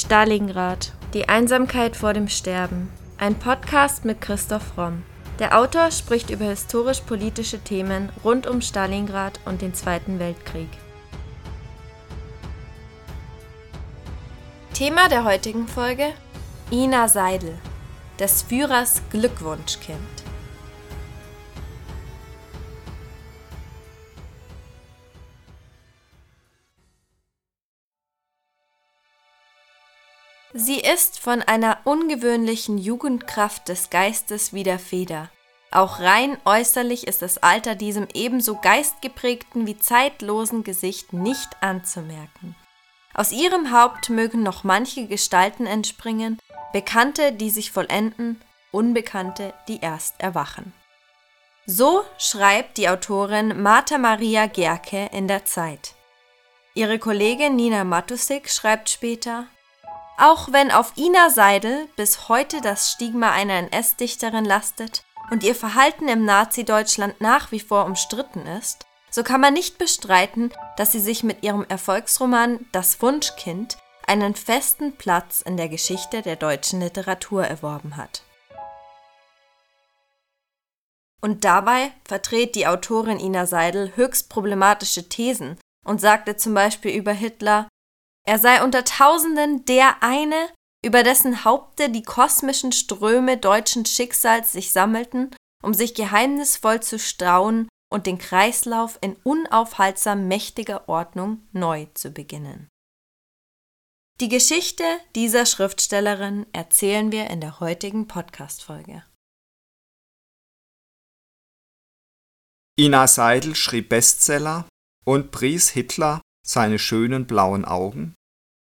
Stalingrad. Die Einsamkeit vor dem Sterben. Ein Podcast mit Christoph Romm. Der Autor spricht über historisch-politische Themen rund um Stalingrad und den Zweiten Weltkrieg. Thema der heutigen Folge: Ina Seidel, des Führers Glückwunschkind. Sie ist von einer ungewöhnlichen Jugendkraft des Geistes wie der Feder. Auch rein äußerlich ist das Alter diesem ebenso geistgeprägten wie zeitlosen Gesicht nicht anzumerken. Aus ihrem Haupt mögen noch manche Gestalten entspringen, Bekannte, die sich vollenden, Unbekannte, die erst erwachen. So schreibt die Autorin Martha Maria Gerke in der Zeit. Ihre Kollegin Nina Matusik schreibt später, auch wenn auf Ina Seidel bis heute das Stigma einer NS-Dichterin lastet und ihr Verhalten im Nazi-Deutschland nach wie vor umstritten ist, so kann man nicht bestreiten, dass sie sich mit ihrem Erfolgsroman Das Wunschkind einen festen Platz in der Geschichte der deutschen Literatur erworben hat. Und dabei vertritt die Autorin Ina Seidel höchst problematische Thesen und sagte zum Beispiel über Hitler, er sei unter Tausenden der eine, über dessen Haupte die kosmischen Ströme deutschen Schicksals sich sammelten, um sich geheimnisvoll zu stauen und den Kreislauf in unaufhaltsam mächtiger Ordnung neu zu beginnen. Die Geschichte dieser Schriftstellerin erzählen wir in der heutigen Podcast-Folge. Ina Seidel schrieb Bestseller und pries Hitler seine schönen blauen Augen,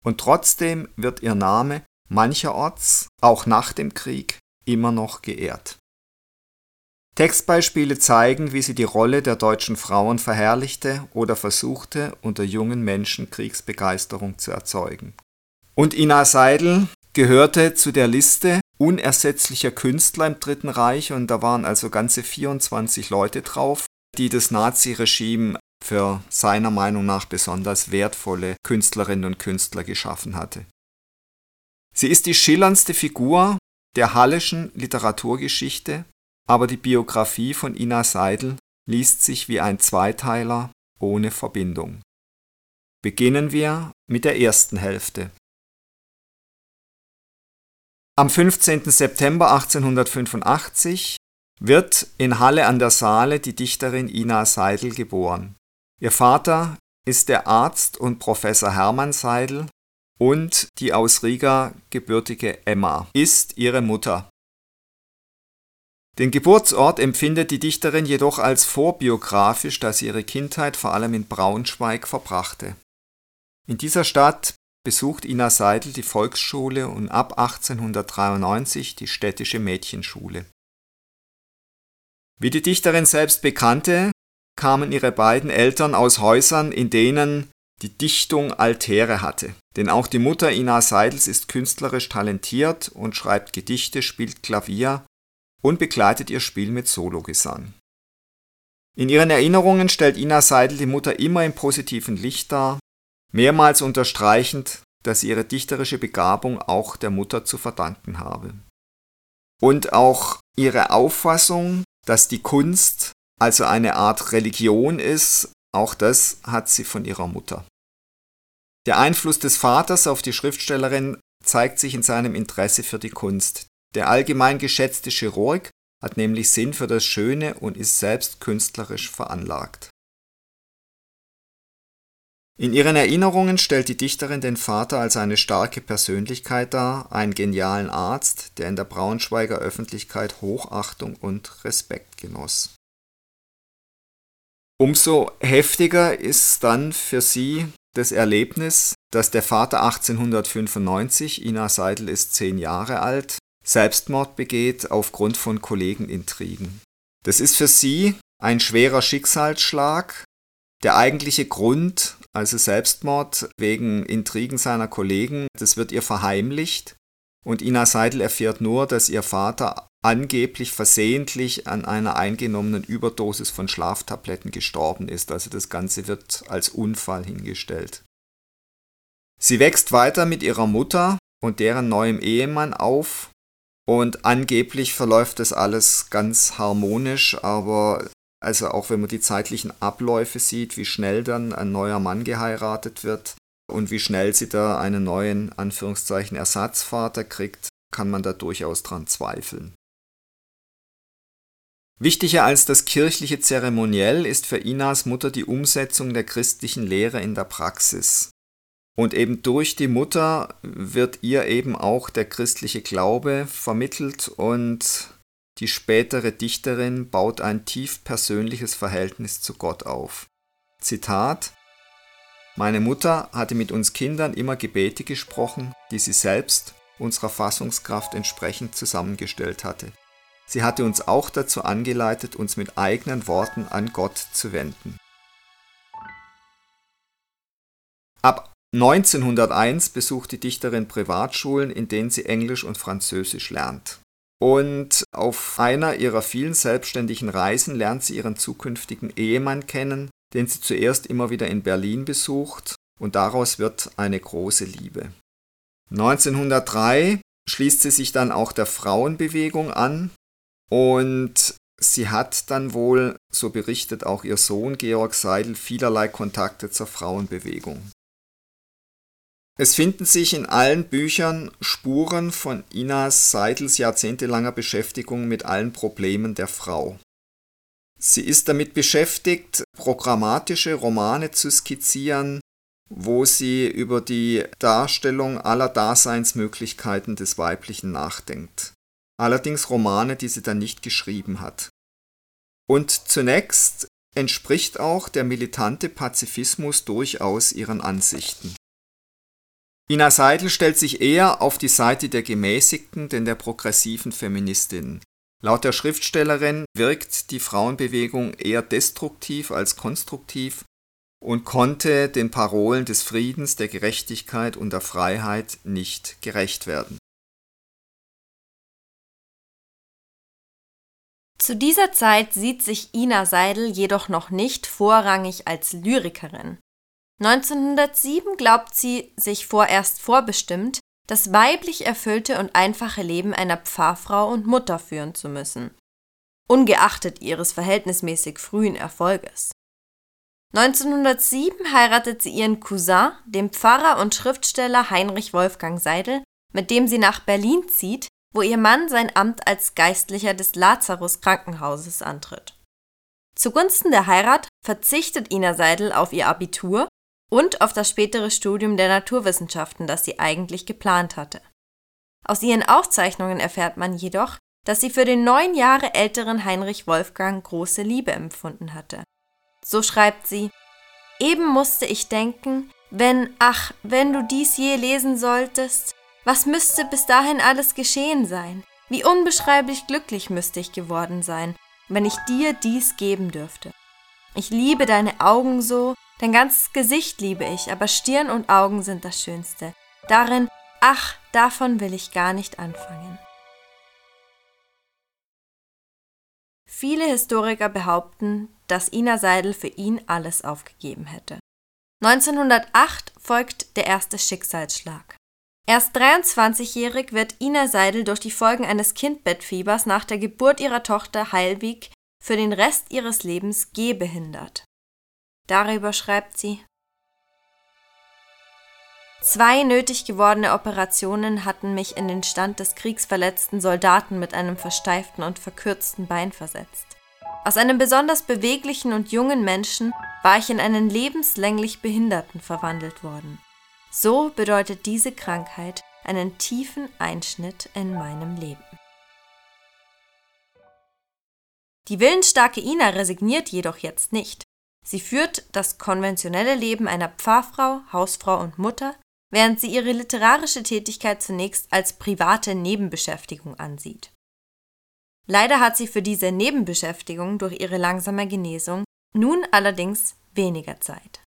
und trotzdem wird ihr Name mancherorts, auch nach dem Krieg, immer noch geehrt. Textbeispiele zeigen, wie sie die Rolle der deutschen Frauen verherrlichte oder versuchte, unter jungen Menschen Kriegsbegeisterung zu erzeugen. Und Ina Seidel gehörte zu der Liste unersetzlicher Künstler im Dritten Reich und da waren also ganze 24 Leute drauf, die das Naziregime für seiner Meinung nach besonders wertvolle Künstlerinnen und Künstler geschaffen hatte. Sie ist die schillerndste Figur der hallischen Literaturgeschichte, aber die Biografie von Ina Seidel liest sich wie ein Zweiteiler ohne Verbindung. Beginnen wir mit der ersten Hälfte. Am 15. September 1885 wird in Halle an der Saale die Dichterin Ina Seidel geboren. Ihr Vater ist der Arzt und Professor Hermann Seidel und die aus Riga gebürtige Emma ist ihre Mutter. Den Geburtsort empfindet die Dichterin jedoch als vorbiografisch, da sie ihre Kindheit vor allem in Braunschweig verbrachte. In dieser Stadt besucht Ina Seidel die Volksschule und ab 1893 die städtische Mädchenschule. Wie die Dichterin selbst bekannte, kamen ihre beiden Eltern aus Häusern, in denen die Dichtung Altäre hatte. Denn auch die Mutter Ina Seidels ist künstlerisch talentiert und schreibt Gedichte, spielt Klavier und begleitet ihr Spiel mit Sologesang. In ihren Erinnerungen stellt Ina Seidel die Mutter immer im positiven Licht dar, mehrmals unterstreichend, dass sie ihre dichterische Begabung auch der Mutter zu verdanken habe. Und auch ihre Auffassung, dass die Kunst also eine Art Religion ist, auch das hat sie von ihrer Mutter. Der Einfluss des Vaters auf die Schriftstellerin zeigt sich in seinem Interesse für die Kunst. Der allgemein geschätzte Chirurg hat nämlich Sinn für das Schöne und ist selbst künstlerisch veranlagt. In ihren Erinnerungen stellt die Dichterin den Vater als eine starke Persönlichkeit dar, einen genialen Arzt, der in der Braunschweiger Öffentlichkeit Hochachtung und Respekt genoss. Umso heftiger ist dann für sie das Erlebnis, dass der Vater 1895, Ina Seidel ist zehn Jahre alt, Selbstmord begeht aufgrund von Kollegenintrigen. Das ist für sie ein schwerer Schicksalsschlag. Der eigentliche Grund, also Selbstmord wegen Intrigen seiner Kollegen, das wird ihr verheimlicht. Und Ina Seidel erfährt nur, dass ihr Vater angeblich versehentlich an einer eingenommenen Überdosis von Schlaftabletten gestorben ist. Also das Ganze wird als Unfall hingestellt. Sie wächst weiter mit ihrer Mutter und deren neuem Ehemann auf. Und angeblich verläuft das alles ganz harmonisch, aber also auch wenn man die zeitlichen Abläufe sieht, wie schnell dann ein neuer Mann geheiratet wird und wie schnell sie da einen neuen Anführungszeichen Ersatzvater kriegt, kann man da durchaus dran zweifeln. Wichtiger als das kirchliche Zeremoniell ist für Inas Mutter die Umsetzung der christlichen Lehre in der Praxis. Und eben durch die Mutter wird ihr eben auch der christliche Glaube vermittelt und die spätere Dichterin baut ein tief persönliches Verhältnis zu Gott auf. Zitat Meine Mutter hatte mit uns Kindern immer Gebete gesprochen, die sie selbst unserer Fassungskraft entsprechend zusammengestellt hatte. Sie hatte uns auch dazu angeleitet, uns mit eigenen Worten an Gott zu wenden. Ab 1901 besucht die Dichterin Privatschulen, in denen sie Englisch und Französisch lernt. Und auf einer ihrer vielen selbstständigen Reisen lernt sie ihren zukünftigen Ehemann kennen, den sie zuerst immer wieder in Berlin besucht, und daraus wird eine große Liebe. 1903 schließt sie sich dann auch der Frauenbewegung an und sie hat dann wohl, so berichtet auch ihr Sohn Georg Seidel, vielerlei Kontakte zur Frauenbewegung. Es finden sich in allen Büchern Spuren von Inas Seidels jahrzehntelanger Beschäftigung mit allen Problemen der Frau. Sie ist damit beschäftigt, programmatische Romane zu skizzieren, wo sie über die Darstellung aller Daseinsmöglichkeiten des Weiblichen nachdenkt allerdings Romane, die sie dann nicht geschrieben hat. Und zunächst entspricht auch der militante Pazifismus durchaus ihren Ansichten. Ina Seidel stellt sich eher auf die Seite der gemäßigten, denn der progressiven Feministinnen. Laut der Schriftstellerin wirkt die Frauenbewegung eher destruktiv als konstruktiv und konnte den Parolen des Friedens, der Gerechtigkeit und der Freiheit nicht gerecht werden. Zu dieser Zeit sieht sich Ina Seidel jedoch noch nicht vorrangig als Lyrikerin. 1907 glaubt sie sich vorerst vorbestimmt, das weiblich erfüllte und einfache Leben einer Pfarrfrau und Mutter führen zu müssen, ungeachtet ihres verhältnismäßig frühen Erfolges. 1907 heiratet sie ihren Cousin, den Pfarrer und Schriftsteller Heinrich Wolfgang Seidel, mit dem sie nach Berlin zieht, wo ihr Mann sein Amt als Geistlicher des Lazarus Krankenhauses antritt. Zugunsten der Heirat verzichtet Ina Seidel auf ihr Abitur und auf das spätere Studium der Naturwissenschaften, das sie eigentlich geplant hatte. Aus ihren Aufzeichnungen erfährt man jedoch, dass sie für den neun Jahre älteren Heinrich Wolfgang große Liebe empfunden hatte. So schreibt sie Eben musste ich denken, wenn, ach, wenn du dies je lesen solltest, was müsste bis dahin alles geschehen sein? Wie unbeschreiblich glücklich müsste ich geworden sein, wenn ich dir dies geben dürfte. Ich liebe deine Augen so, dein ganzes Gesicht liebe ich, aber Stirn und Augen sind das Schönste. Darin, ach, davon will ich gar nicht anfangen. Viele Historiker behaupten, dass Ina Seidel für ihn alles aufgegeben hätte. 1908 folgt der erste Schicksalsschlag. Erst 23-jährig wird Ina Seidel durch die Folgen eines Kindbettfiebers nach der Geburt ihrer Tochter Heilwig für den Rest ihres Lebens gehbehindert. Darüber schreibt sie Zwei nötig gewordene Operationen hatten mich in den Stand des kriegsverletzten Soldaten mit einem versteiften und verkürzten Bein versetzt. Aus einem besonders beweglichen und jungen Menschen war ich in einen lebenslänglich Behinderten verwandelt worden. So bedeutet diese Krankheit einen tiefen Einschnitt in meinem Leben. Die willensstarke Ina resigniert jedoch jetzt nicht. Sie führt das konventionelle Leben einer Pfarrfrau, Hausfrau und Mutter, während sie ihre literarische Tätigkeit zunächst als private Nebenbeschäftigung ansieht. Leider hat sie für diese Nebenbeschäftigung durch ihre langsame Genesung nun allerdings weniger Zeit.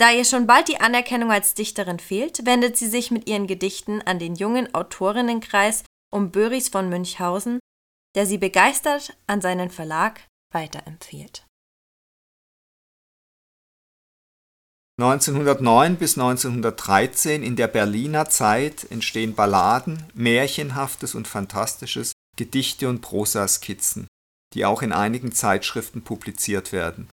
Da ihr schon bald die Anerkennung als Dichterin fehlt, wendet sie sich mit ihren Gedichten an den jungen Autorinnenkreis um Böris von Münchhausen, der sie begeistert an seinen Verlag weiterempfiehlt 1909 bis 1913 in der Berliner Zeit entstehen Balladen, Märchenhaftes und Fantastisches, Gedichte und Prosaskizzen, die auch in einigen Zeitschriften publiziert werden.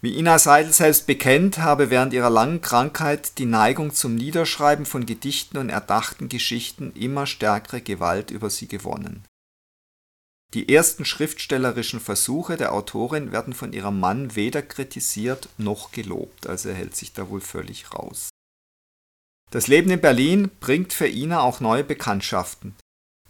Wie Ina Seidel selbst bekennt, habe während ihrer langen Krankheit die Neigung zum Niederschreiben von Gedichten und erdachten Geschichten immer stärkere Gewalt über sie gewonnen. Die ersten schriftstellerischen Versuche der Autorin werden von ihrem Mann weder kritisiert noch gelobt, also er hält sich da wohl völlig raus. Das Leben in Berlin bringt für Ina auch neue Bekanntschaften.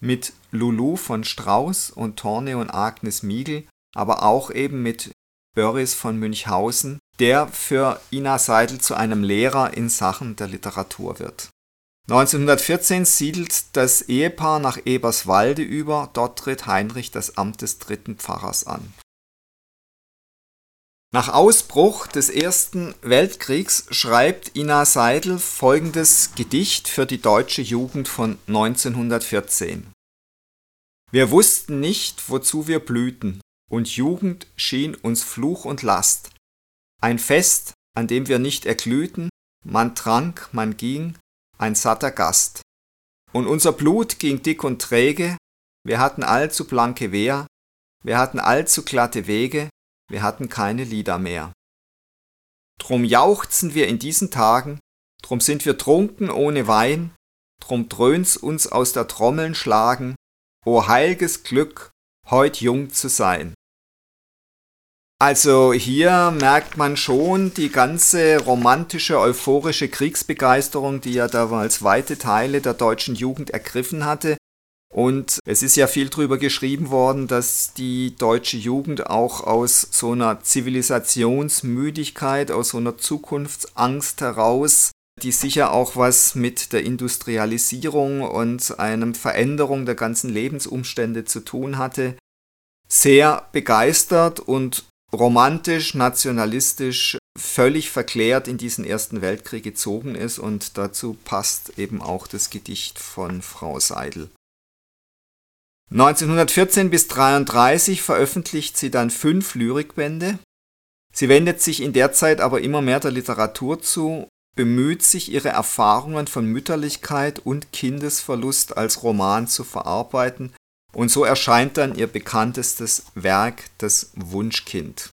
Mit Lulu von Strauß und Torne und Agnes Miegel, aber auch eben mit Börries von Münchhausen, der für Ina Seidel zu einem Lehrer in Sachen der Literatur wird 1914 siedelt das Ehepaar nach Eberswalde über, dort tritt Heinrich das Amt des dritten Pfarrers an. Nach Ausbruch des Ersten Weltkriegs schreibt Ina Seidel folgendes Gedicht für die deutsche Jugend von 1914. Wir wussten nicht, wozu wir blühten, und Jugend schien uns Fluch und Last. Ein Fest, an dem wir nicht erglühten, man trank, man ging, ein satter Gast. Und unser Blut ging dick und träge, wir hatten allzu blanke Wehr, wir hatten allzu glatte Wege, wir hatten keine Lieder mehr. Drum jauchzen wir in diesen Tagen, drum sind wir trunken ohne Wein, drum dröhnt's uns aus der Trommeln schlagen, o heilges Glück, heut jung zu sein. Also hier merkt man schon die ganze romantische, euphorische Kriegsbegeisterung, die ja damals weite Teile der deutschen Jugend ergriffen hatte. Und es ist ja viel drüber geschrieben worden, dass die deutsche Jugend auch aus so einer Zivilisationsmüdigkeit, aus so einer Zukunftsangst heraus, die sicher auch was mit der Industrialisierung und einem Veränderung der ganzen Lebensumstände zu tun hatte, sehr begeistert und romantisch, nationalistisch, völlig verklärt in diesen Ersten Weltkrieg gezogen ist und dazu passt eben auch das Gedicht von Frau Seidel. 1914 bis 1933 veröffentlicht sie dann fünf Lyrikbände. Sie wendet sich in der Zeit aber immer mehr der Literatur zu, bemüht sich, ihre Erfahrungen von Mütterlichkeit und Kindesverlust als Roman zu verarbeiten und so erscheint dann ihr bekanntestes Werk, das Wunschkind.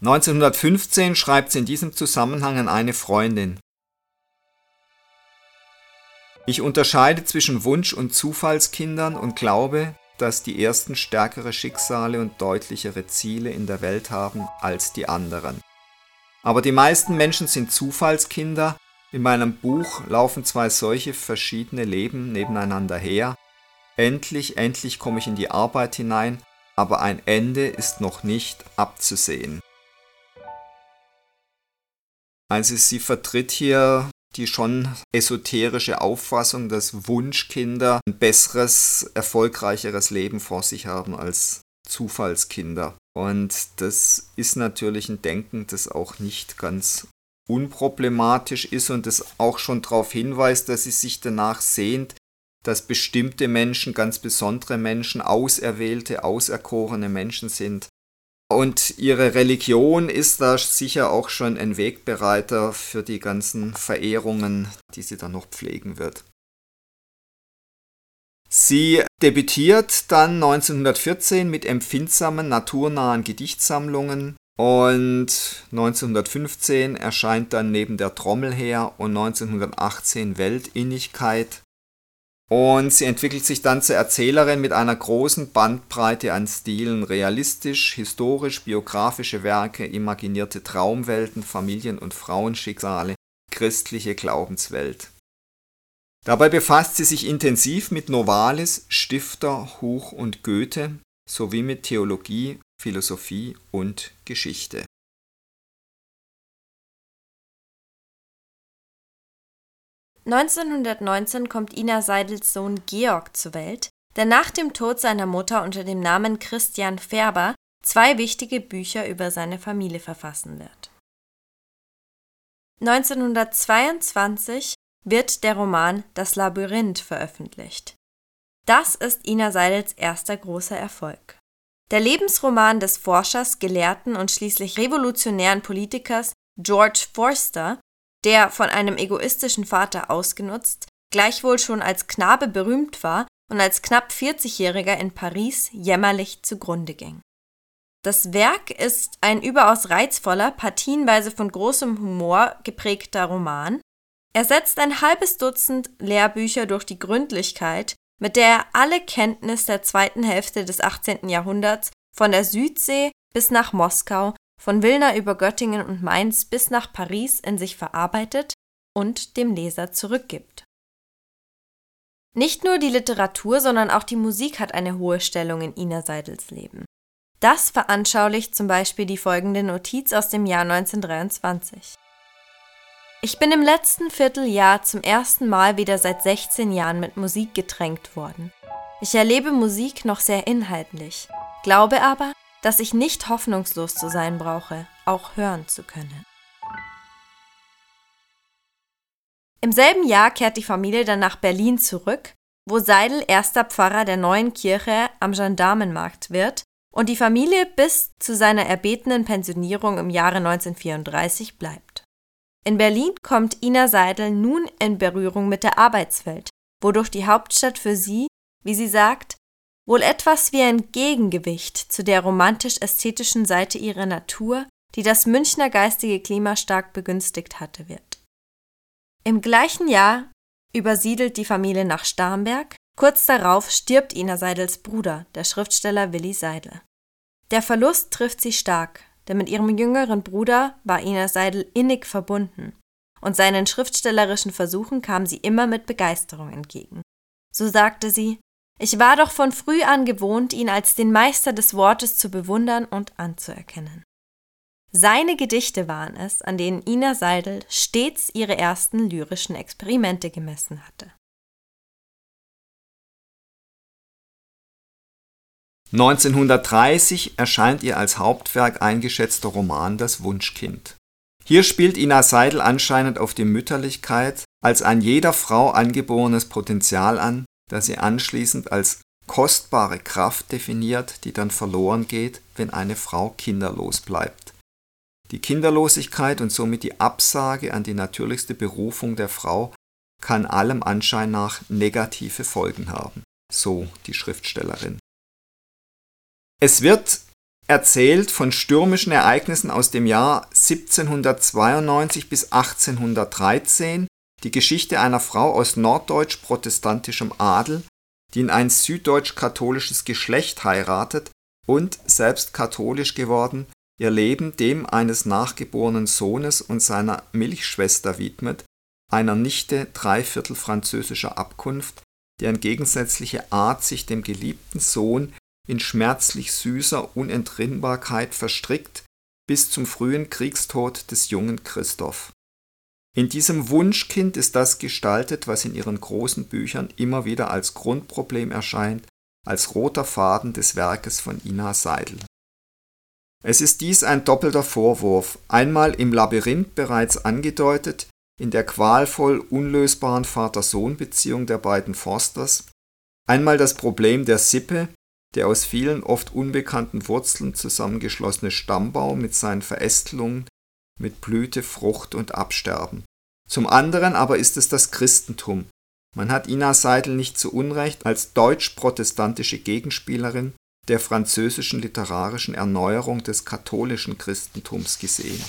1915 schreibt sie in diesem Zusammenhang an eine Freundin. Ich unterscheide zwischen Wunsch- und Zufallskindern und glaube, dass die ersten stärkere Schicksale und deutlichere Ziele in der Welt haben als die anderen. Aber die meisten Menschen sind Zufallskinder. In meinem Buch laufen zwei solche verschiedene Leben nebeneinander her, Endlich, endlich komme ich in die Arbeit hinein, aber ein Ende ist noch nicht abzusehen. Also sie vertritt hier die schon esoterische Auffassung, dass Wunschkinder ein besseres, erfolgreicheres Leben vor sich haben als Zufallskinder. Und das ist natürlich ein Denken, das auch nicht ganz unproblematisch ist und das auch schon darauf hinweist, dass sie sich danach sehnt, dass bestimmte Menschen, ganz besondere Menschen, auserwählte, auserkorene Menschen sind. Und ihre Religion ist da sicher auch schon ein Wegbereiter für die ganzen Verehrungen, die sie dann noch pflegen wird. Sie debütiert dann 1914 mit empfindsamen, naturnahen Gedichtsammlungen und 1915 erscheint dann neben der Trommel her und 1918 Weltinnigkeit und sie entwickelt sich dann zur Erzählerin mit einer großen Bandbreite an Stilen, realistisch, historisch, biografische Werke, imaginierte Traumwelten, Familien- und Frauenschicksale, christliche Glaubenswelt. Dabei befasst sie sich intensiv mit Novalis, Stifter, Huch und Goethe sowie mit Theologie, Philosophie und Geschichte. 1919 kommt Ina Seidels Sohn Georg zur Welt, der nach dem Tod seiner Mutter unter dem Namen Christian Färber zwei wichtige Bücher über seine Familie verfassen wird. 1922 wird der Roman Das Labyrinth veröffentlicht. Das ist Ina Seidels erster großer Erfolg. Der Lebensroman des Forschers, Gelehrten und schließlich revolutionären Politikers George Forster, der von einem egoistischen Vater ausgenutzt, gleichwohl schon als Knabe berühmt war und als knapp 40-Jähriger in Paris jämmerlich zugrunde ging. Das Werk ist ein überaus reizvoller, partienweise von großem Humor geprägter Roman. Er setzt ein halbes Dutzend Lehrbücher durch die Gründlichkeit, mit der er alle Kenntnis der zweiten Hälfte des 18. Jahrhunderts von der Südsee bis nach Moskau, von Wilna über Göttingen und Mainz bis nach Paris in sich verarbeitet und dem Leser zurückgibt. Nicht nur die Literatur, sondern auch die Musik hat eine hohe Stellung in Ina Seidels Leben. Das veranschaulicht zum Beispiel die folgende Notiz aus dem Jahr 1923. Ich bin im letzten Vierteljahr zum ersten Mal wieder seit 16 Jahren mit Musik getränkt worden. Ich erlebe Musik noch sehr inhaltlich, glaube aber, dass ich nicht hoffnungslos zu sein brauche, auch hören zu können. Im selben Jahr kehrt die Familie dann nach Berlin zurück, wo Seidel erster Pfarrer der neuen Kirche am Gendarmenmarkt wird und die Familie bis zu seiner erbetenen Pensionierung im Jahre 1934 bleibt. In Berlin kommt Ina Seidel nun in Berührung mit der Arbeitswelt, wodurch die Hauptstadt für sie, wie sie sagt, wohl etwas wie ein Gegengewicht zu der romantisch-ästhetischen Seite ihrer Natur, die das Münchner geistige Klima stark begünstigt hatte, wird. Im gleichen Jahr übersiedelt die Familie nach Starnberg, Kurz darauf stirbt Ina Seidels Bruder, der Schriftsteller Willi Seidel. Der Verlust trifft sie stark, denn mit ihrem jüngeren Bruder war Ina Seidel innig verbunden, und seinen schriftstellerischen Versuchen kam sie immer mit Begeisterung entgegen. So sagte sie, ich war doch von früh an gewohnt, ihn als den Meister des Wortes zu bewundern und anzuerkennen. Seine Gedichte waren es, an denen Ina Seidel stets ihre ersten lyrischen Experimente gemessen hatte. 1930 erscheint ihr als Hauptwerk eingeschätzter Roman Das Wunschkind. Hier spielt Ina Seidel anscheinend auf die Mütterlichkeit als ein jeder Frau angeborenes Potenzial an, das sie anschließend als kostbare Kraft definiert, die dann verloren geht, wenn eine Frau kinderlos bleibt. Die Kinderlosigkeit und somit die Absage an die natürlichste Berufung der Frau kann allem Anschein nach negative Folgen haben, so die Schriftstellerin. Es wird erzählt von stürmischen Ereignissen aus dem Jahr 1792 bis 1813, die Geschichte einer Frau aus norddeutsch-protestantischem Adel, die in ein süddeutsch-katholisches Geschlecht heiratet und, selbst katholisch geworden, ihr Leben dem eines nachgeborenen Sohnes und seiner Milchschwester widmet, einer Nichte dreiviertel französischer Abkunft, deren gegensätzliche Art sich dem geliebten Sohn in schmerzlich süßer Unentrinnbarkeit verstrickt bis zum frühen Kriegstod des jungen Christoph. In diesem Wunschkind ist das gestaltet, was in ihren großen Büchern immer wieder als Grundproblem erscheint, als roter Faden des Werkes von Ina Seidel. Es ist dies ein doppelter Vorwurf, einmal im Labyrinth bereits angedeutet, in der qualvoll unlösbaren Vater-Sohn-Beziehung der beiden Forsters, einmal das Problem der Sippe, der aus vielen oft unbekannten Wurzeln zusammengeschlossene Stammbaum mit seinen Verästelungen, mit Blüte, Frucht und Absterben. Zum anderen aber ist es das Christentum. Man hat Ina Seidel nicht zu Unrecht als deutsch-protestantische Gegenspielerin der französischen literarischen Erneuerung des katholischen Christentums gesehen.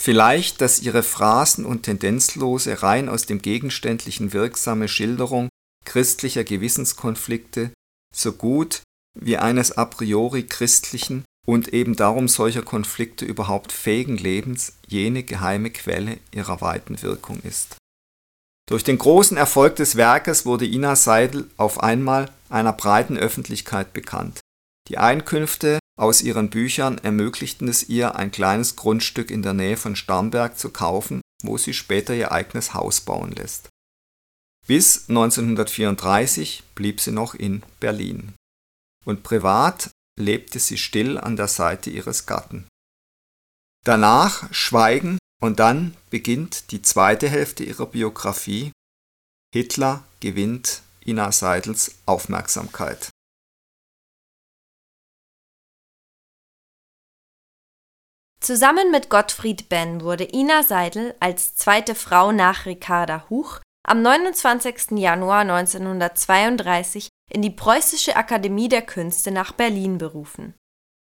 Vielleicht, dass ihre Phrasen und tendenzlose, rein aus dem Gegenständlichen wirksame Schilderung christlicher Gewissenskonflikte so gut wie eines a priori christlichen und eben darum solcher Konflikte überhaupt fähigen Lebens jene geheime Quelle ihrer weiten Wirkung ist. Durch den großen Erfolg des Werkes wurde Ina Seidel auf einmal einer breiten Öffentlichkeit bekannt. Die Einkünfte aus ihren Büchern ermöglichten es ihr, ein kleines Grundstück in der Nähe von Starnberg zu kaufen, wo sie später ihr eigenes Haus bauen lässt. Bis 1934 blieb sie noch in Berlin. Und privat lebte sie still an der Seite ihres Gatten. Danach Schweigen und dann beginnt die zweite Hälfte ihrer Biografie. Hitler gewinnt Ina Seidels Zusammen mit Gottfried Benn wurde Ina Seidel als zweite Frau nach Ricarda Huch am 29. Januar 1932 in die Preußische Akademie der Künste nach Berlin berufen.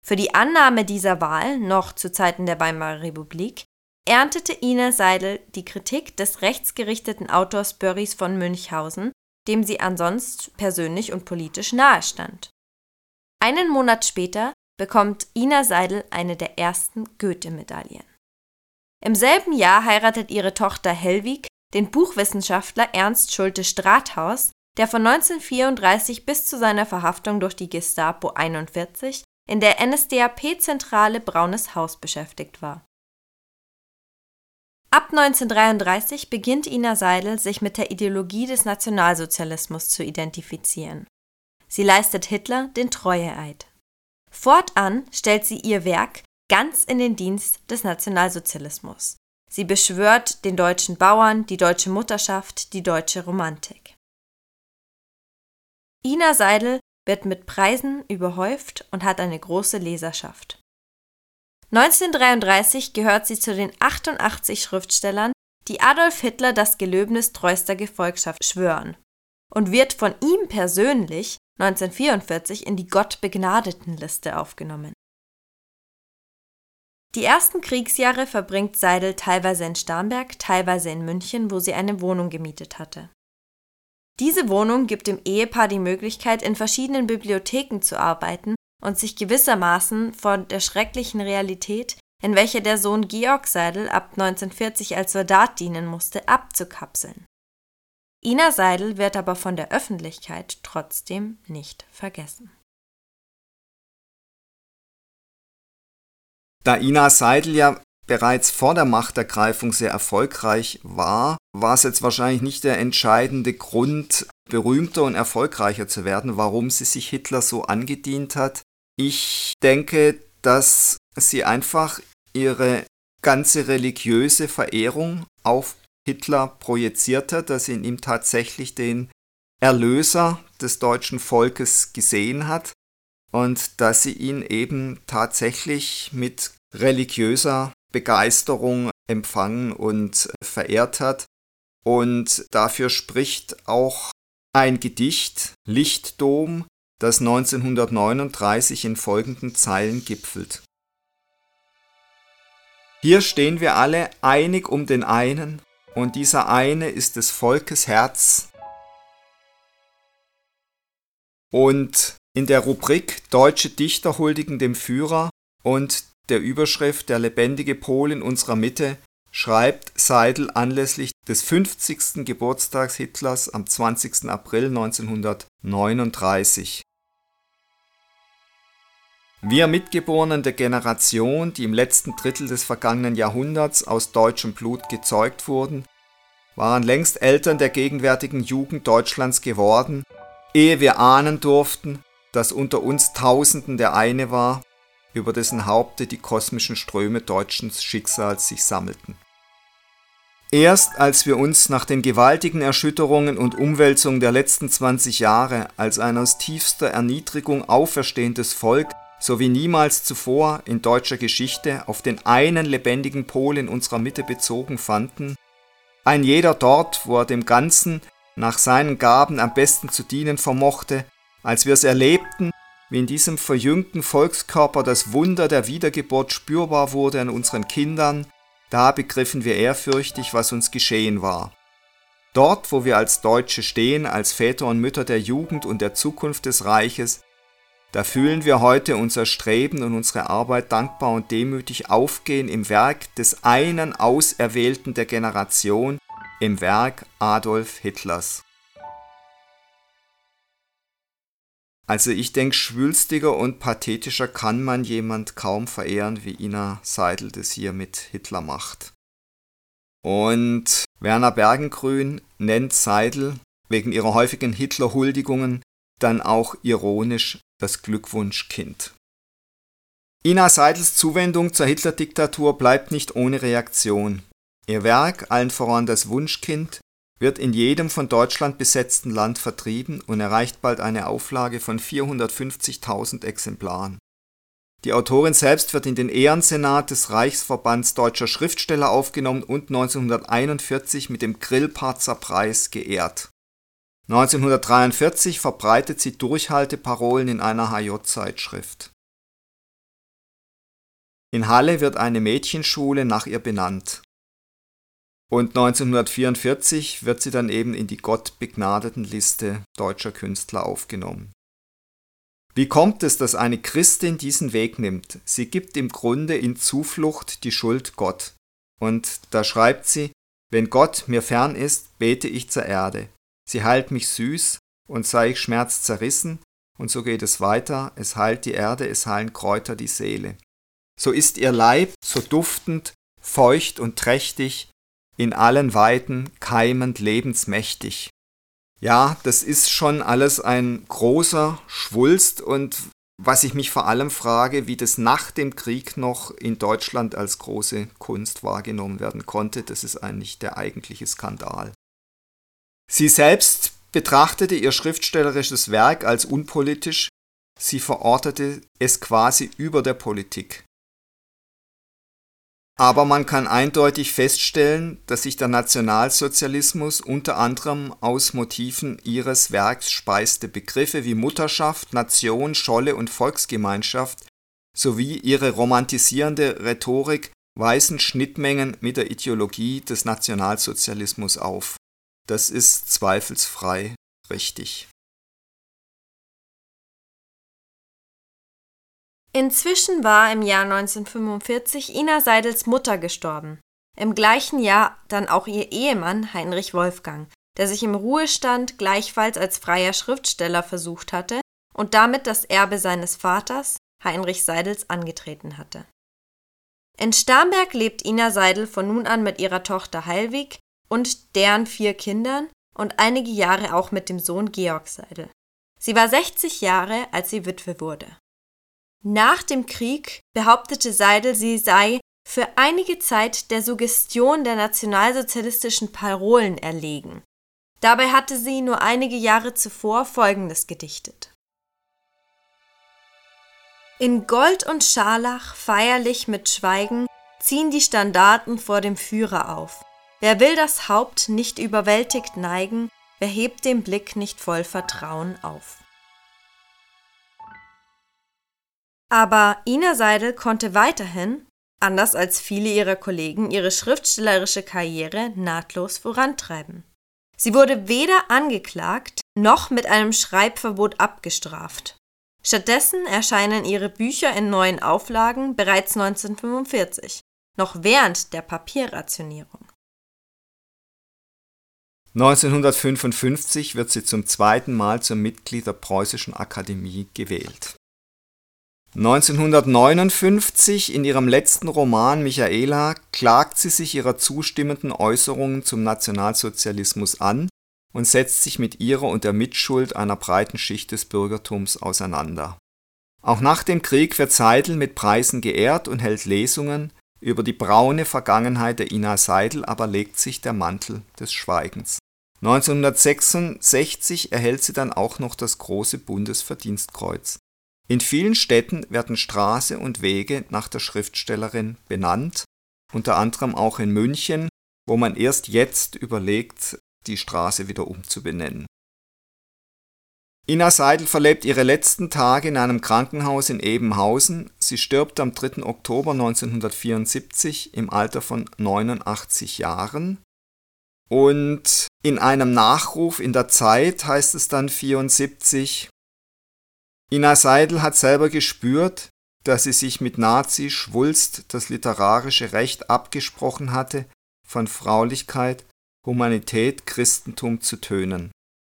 Für die Annahme dieser Wahl, noch zu Zeiten der Weimarer Republik, erntete Ina Seidel die Kritik des rechtsgerichteten Autors Börries von Münchhausen, dem sie ansonsten persönlich und politisch nahestand. Einen Monat später bekommt Ina Seidel eine der ersten Goethe-Medaillen. Im selben Jahr heiratet ihre Tochter Hellwig den Buchwissenschaftler Ernst Schulte Strathaus, der von 1934 bis zu seiner Verhaftung durch die Gestapo 41 in der NSDAP-Zentrale Braunes Haus beschäftigt war. Ab 1933 beginnt Ina Seidel, sich mit der Ideologie des Nationalsozialismus zu identifizieren. Sie leistet Hitler den Treueeid. Fortan stellt sie ihr Werk ganz in den Dienst des Nationalsozialismus. Sie beschwört den deutschen Bauern, die deutsche Mutterschaft, die deutsche Romantik. Ina Seidel wird mit Preisen überhäuft und hat eine große Leserschaft. 1933 gehört sie zu den 88 Schriftstellern, die Adolf Hitler das Gelöbnis treuster Gefolgschaft schwören und wird von ihm persönlich 1944 in die Gottbegnadetenliste aufgenommen. Die ersten Kriegsjahre verbringt Seidel teilweise in Starnberg, teilweise in München, wo sie eine Wohnung gemietet hatte. Diese Wohnung gibt dem Ehepaar die Möglichkeit, in verschiedenen Bibliotheken zu arbeiten und sich gewissermaßen von der schrecklichen Realität, in welcher der Sohn Georg Seidel ab 1940 als Soldat dienen musste, abzukapseln. Ina Seidel wird aber von der Öffentlichkeit trotzdem nicht vergessen. Da Ina Seidel ja bereits vor der Machtergreifung sehr erfolgreich war, war es jetzt wahrscheinlich nicht der entscheidende Grund, berühmter und erfolgreicher zu werden, warum sie sich Hitler so angedient hat. Ich denke, dass sie einfach ihre ganze religiöse Verehrung auf Hitler projizierte, dass sie in ihm tatsächlich den Erlöser des deutschen Volkes gesehen hat und dass sie ihn eben tatsächlich mit religiöser Begeisterung empfangen und verehrt hat. Und dafür spricht auch ein Gedicht, Lichtdom, das 1939 in folgenden Zeilen gipfelt. Hier stehen wir alle einig um den einen, und dieser eine ist des Volkes Herz. Und in der Rubrik Deutsche Dichter huldigen dem Führer und der Überschrift Der lebendige Pol in unserer Mitte schreibt Seidel anlässlich des 50. Geburtstags Hitlers am 20. April 1939. Wir Mitgeborenen der Generation, die im letzten Drittel des vergangenen Jahrhunderts aus deutschem Blut gezeugt wurden, waren längst Eltern der gegenwärtigen Jugend Deutschlands geworden, ehe wir ahnen durften, dass unter uns Tausenden der eine war, über dessen Haupte die kosmischen Ströme deutschen Schicksals sich sammelten. Erst als wir uns nach den gewaltigen Erschütterungen und Umwälzungen der letzten 20 Jahre als ein aus tiefster Erniedrigung auferstehendes Volk so wie niemals zuvor in deutscher Geschichte auf den einen lebendigen Pol in unserer Mitte bezogen fanden, ein jeder dort, wo er dem Ganzen nach seinen Gaben am besten zu dienen vermochte, als wir es erlebten, wie in diesem verjüngten Volkskörper das Wunder der Wiedergeburt spürbar wurde an unseren Kindern, da begriffen wir ehrfürchtig, was uns geschehen war. Dort, wo wir als Deutsche stehen, als Väter und Mütter der Jugend und der Zukunft des Reiches, da fühlen wir heute unser Streben und unsere Arbeit dankbar und demütig aufgehen im Werk des einen Auserwählten der Generation, im Werk Adolf Hitlers. Also ich denke, schwülstiger und pathetischer kann man jemand kaum verehren, wie Ina Seidel das hier mit Hitler macht. Und Werner Bergengrün nennt Seidel wegen ihrer häufigen Hitler-Huldigungen dann auch ironisch das Glückwunschkind. Ina Seidels Zuwendung zur Hitler-Diktatur bleibt nicht ohne Reaktion. Ihr Werk, allen voran das Wunschkind, wird in jedem von Deutschland besetzten Land vertrieben und erreicht bald eine Auflage von 450.000 Exemplaren. Die Autorin selbst wird in den Ehrensenat des Reichsverbands deutscher Schriftsteller aufgenommen und 1941 mit dem Grillparzer Preis geehrt. 1943 verbreitet sie Durchhalteparolen in einer HJ-Zeitschrift. In Halle wird eine Mädchenschule nach ihr benannt. Und 1944 wird sie dann eben in die Gottbegnadeten Liste deutscher Künstler aufgenommen. Wie kommt es, dass eine Christin diesen Weg nimmt? Sie gibt im Grunde in Zuflucht die Schuld Gott. Und da schreibt sie, wenn Gott mir fern ist, bete ich zur Erde. Sie heilt mich süß und sei ich schmerzzerrissen. Und so geht es weiter, es heilt die Erde, es heilen Kräuter die Seele. So ist ihr Leib so duftend, feucht und trächtig, in allen Weiten keimend lebensmächtig. Ja, das ist schon alles ein großer Schwulst und was ich mich vor allem frage, wie das nach dem Krieg noch in Deutschland als große Kunst wahrgenommen werden konnte, das ist eigentlich der eigentliche Skandal. Sie selbst betrachtete ihr schriftstellerisches Werk als unpolitisch, sie verortete es quasi über der Politik. Aber man kann eindeutig feststellen, dass sich der Nationalsozialismus unter anderem aus Motiven ihres Werks speiste. Begriffe wie Mutterschaft, Nation, Scholle und Volksgemeinschaft sowie ihre romantisierende Rhetorik weisen Schnittmengen mit der Ideologie des Nationalsozialismus auf. Das ist zweifelsfrei richtig. Inzwischen war im Jahr 1945 Ina Seidels Mutter gestorben. Im gleichen Jahr dann auch ihr Ehemann Heinrich Wolfgang, der sich im Ruhestand gleichfalls als freier Schriftsteller versucht hatte und damit das Erbe seines Vaters, Heinrich Seidels, angetreten hatte. In Starnberg lebt Ina Seidel von nun an mit ihrer Tochter Heilwig und deren vier Kindern und einige Jahre auch mit dem Sohn Georg Seidel. Sie war 60 Jahre, als sie Witwe wurde. Nach dem Krieg behauptete Seidel, sie sei für einige Zeit der Suggestion der nationalsozialistischen Parolen erlegen. Dabei hatte sie nur einige Jahre zuvor Folgendes gedichtet. In Gold und Scharlach feierlich mit Schweigen ziehen die Standarten vor dem Führer auf. Wer will das Haupt nicht überwältigt neigen, wer hebt den Blick nicht voll Vertrauen auf. Aber Ina Seidel konnte weiterhin, anders als viele ihrer Kollegen, ihre schriftstellerische Karriere nahtlos vorantreiben. Sie wurde weder angeklagt noch mit einem Schreibverbot abgestraft. Stattdessen erscheinen ihre Bücher in neuen Auflagen bereits 1945, noch während der Papierrationierung. 1955 wird sie zum zweiten Mal zum Mitglied der Preußischen Akademie gewählt. 1959 in ihrem letzten Roman Michaela klagt sie sich ihrer zustimmenden Äußerungen zum Nationalsozialismus an und setzt sich mit ihrer und der Mitschuld einer breiten Schicht des Bürgertums auseinander. Auch nach dem Krieg wird Seidel mit Preisen geehrt und hält Lesungen, über die braune Vergangenheit der Ina Seidel aber legt sich der Mantel des Schweigens. 1966 erhält sie dann auch noch das große Bundesverdienstkreuz. In vielen Städten werden Straße und Wege nach der Schriftstellerin benannt, unter anderem auch in München, wo man erst jetzt überlegt, die Straße wieder umzubenennen. Ina Seidel verlebt ihre letzten Tage in einem Krankenhaus in Ebenhausen. Sie stirbt am 3. Oktober 1974 im Alter von 89 Jahren. Und in einem Nachruf in der Zeit heißt es dann 74, Ina Seidel hat selber gespürt, dass sie sich mit Nazi-Schwulst das literarische Recht abgesprochen hatte, von Fraulichkeit, Humanität, Christentum zu tönen.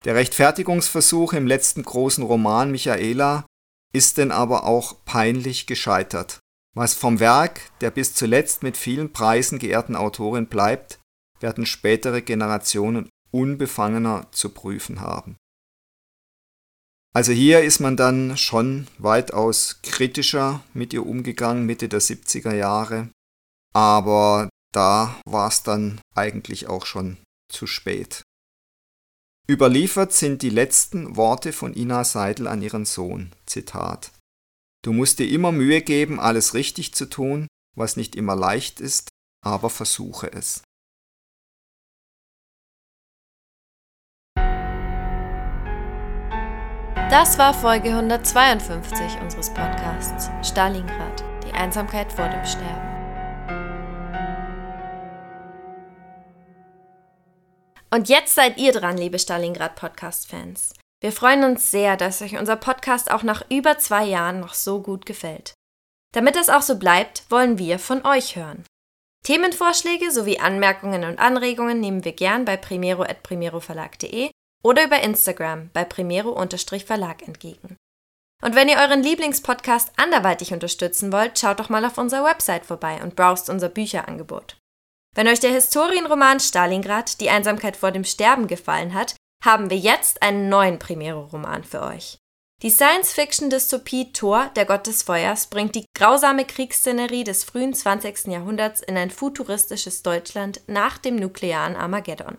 Der Rechtfertigungsversuch im letzten großen Roman Michaela ist denn aber auch peinlich gescheitert. Was vom Werk der bis zuletzt mit vielen Preisen geehrten Autorin bleibt, werden spätere Generationen unbefangener zu prüfen haben. Also hier ist man dann schon weitaus kritischer mit ihr umgegangen, Mitte der 70er Jahre. Aber da war es dann eigentlich auch schon zu spät. Überliefert sind die letzten Worte von Ina Seidel an ihren Sohn. Zitat. Du musst dir immer Mühe geben, alles richtig zu tun, was nicht immer leicht ist, aber versuche es. Das war Folge 152 unseres Podcasts Stalingrad, die Einsamkeit vor dem Sterben. Und jetzt seid ihr dran, liebe Stalingrad Podcast-Fans. Wir freuen uns sehr, dass euch unser Podcast auch nach über zwei Jahren noch so gut gefällt. Damit das auch so bleibt, wollen wir von euch hören. Themenvorschläge sowie Anmerkungen und Anregungen nehmen wir gern bei primero.primeroverlag.de oder über Instagram bei primero-verlag entgegen. Und wenn ihr euren Lieblingspodcast anderweitig unterstützen wollt, schaut doch mal auf unserer Website vorbei und browst unser Bücherangebot. Wenn euch der Historienroman Stalingrad, die Einsamkeit vor dem Sterben gefallen hat, haben wir jetzt einen neuen Primero-Roman für euch. Die Science-Fiction-Dystopie Thor, der Gott des Feuers, bringt die grausame Kriegsszenerie des frühen 20. Jahrhunderts in ein futuristisches Deutschland nach dem nuklearen Armageddon.